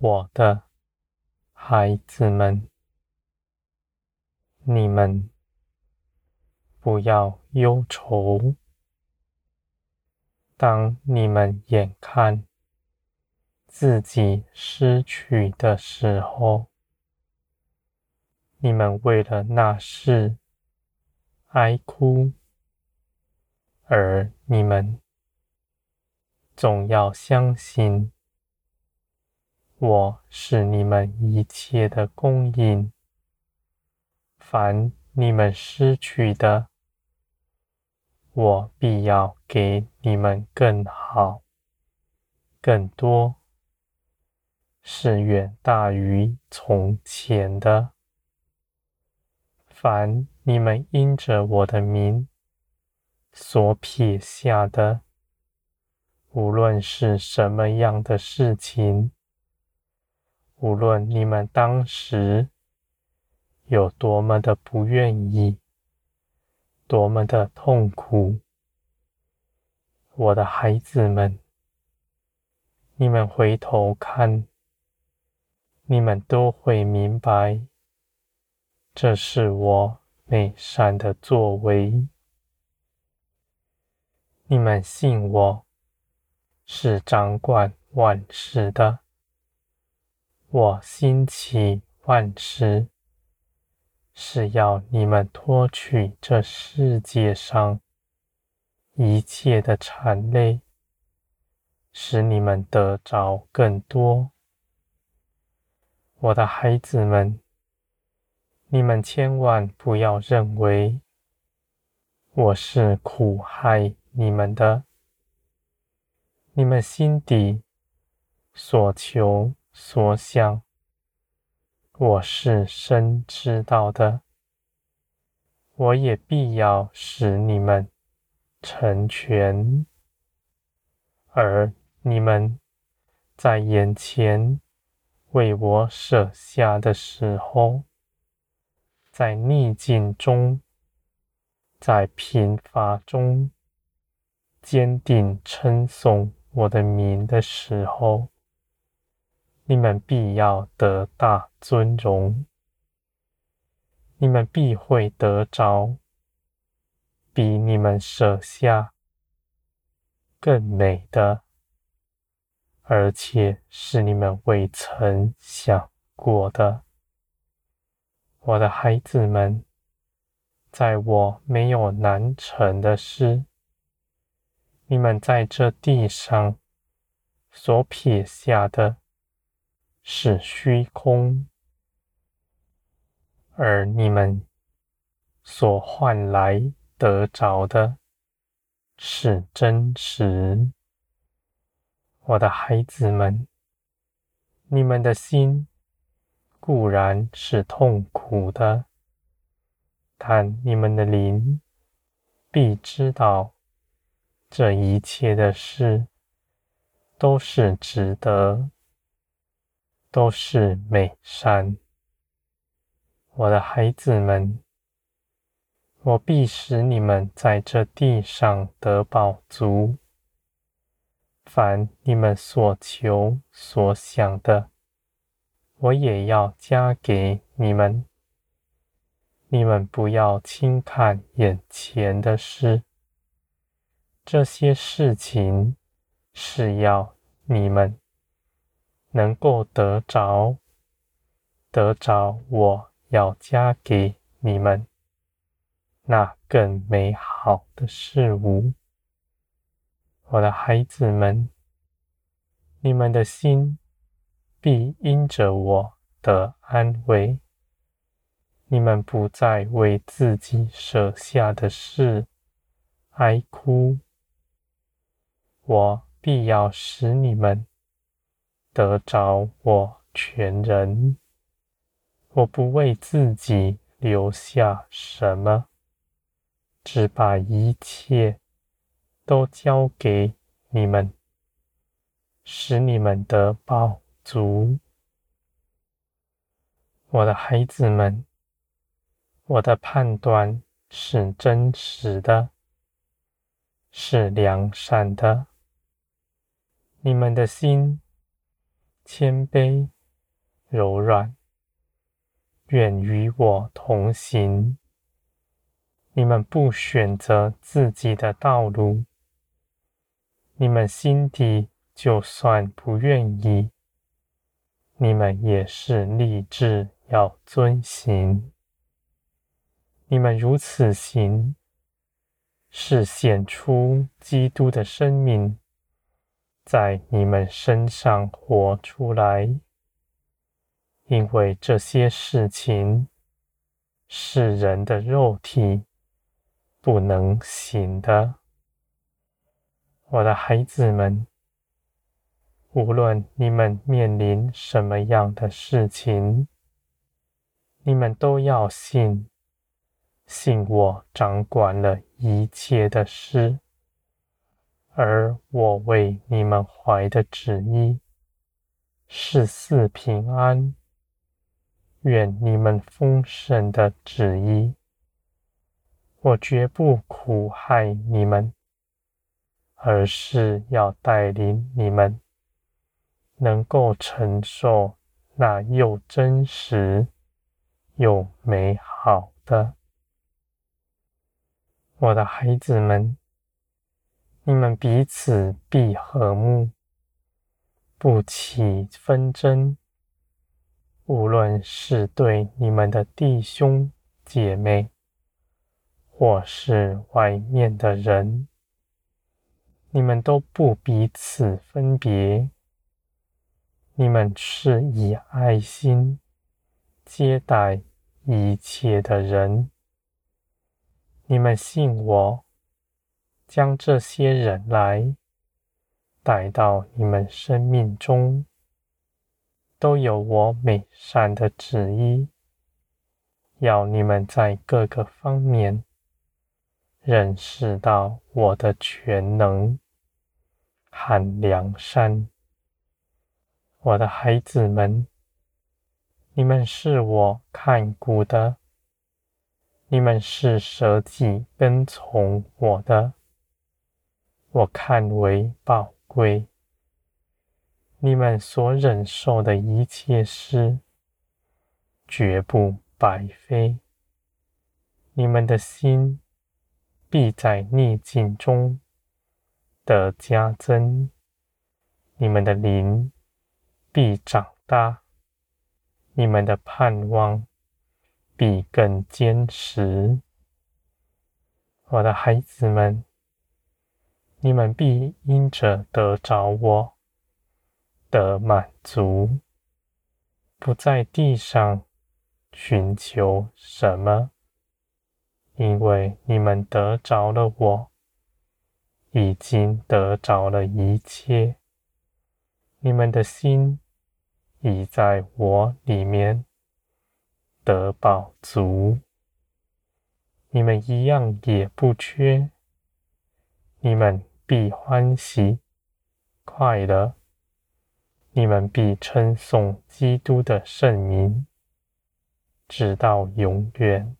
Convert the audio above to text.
我的孩子们，你们不要忧愁。当你们眼看自己失去的时候，你们为了那事哀哭，而你们总要相信，我是你们一切的供应，凡你们失去的，我必要给你们更好、更多，是远大于从前的。凡你们因着我的名所撇下的，无论是什么样的事情，无论你们当时有多么的不愿意。多么的痛苦，我的孩子们，你们回头看，你们都会明白，这是我美善的作为。你们信我是掌管万事的，我兴起万事。是要你们脱去这世界上一切的缠累，使你们得着更多。我的孩子们，你们千万不要认为我是苦害你们的。你们心底所求所想，我是深知道的，我也必要使你们成全，而你们在眼前为我舍下的时候，在逆境中，在贫乏中，坚定称颂我的名的时候，你们必要得大尊荣，你们必会得着比你们舍下更美的，而且是你们未曾想过的。我的孩子们，在我没有难成的事，你们在这地上所撇下的。是虚空，而你们所换来得着的是真实。我的孩子们，你们的心固然是痛苦的，但你们的灵必知道，这一切的事都是值得。都是美善，我的孩子们，我必使你们在这地上得饱足。凡你们所求所想的，我也要加给你们。你们不要轻看眼前的事，这些事情是要你们。能够得着，得着，我要加给你们那更美好的事物，我的孩子们，你们的心必因着我的安慰，你们不再为自己舍下的事哀哭，我必要使你们。得着我全人，我不为自己留下什么，只把一切都交给你们，使你们得饱足。我的孩子们，我的判断是真实的，是良善的，你们的心。谦卑、柔软，愿与我同行。你们不选择自己的道路，你们心底就算不愿意，你们也是立志要遵行。你们如此行，是显出基督的生命在你们身上活出来，因为这些事情是人的肉体不能行的。我的孩子们，无论你们面临什么样的事情，你们都要信。信我掌管了一切的事，而我为你们怀的旨意是赐平安，愿你们丰盛的旨意。我绝不苦害你们，而是要带领你们能够承受那又真实又美好的。我的孩子们，你们彼此必和睦，不起纷争。无论是对你们的弟兄姐妹，或是外面的人，你们都不彼此分别。你们是以爱心接待一切的人。你们信我，将这些人来带到你们生命中，都有我美善的旨意，要你们在各个方面认识到我的全能和良善。我的孩子们，你们是我看顾的。你们是舍己跟从我的，我看为宝贵。你们所忍受的一切事，绝不白费。你们的心必在逆境中得加增，你们的灵必长大，你们的盼望。必更坚实，我的孩子们，你们必因着得着我，得满足，不在地上寻求什么，因为你们得着了我，已经得着了一切，你们的心已在我里面。得饱足，你们一样也不缺，你们必欢喜快乐，你们必称颂基督的圣名，直到永远。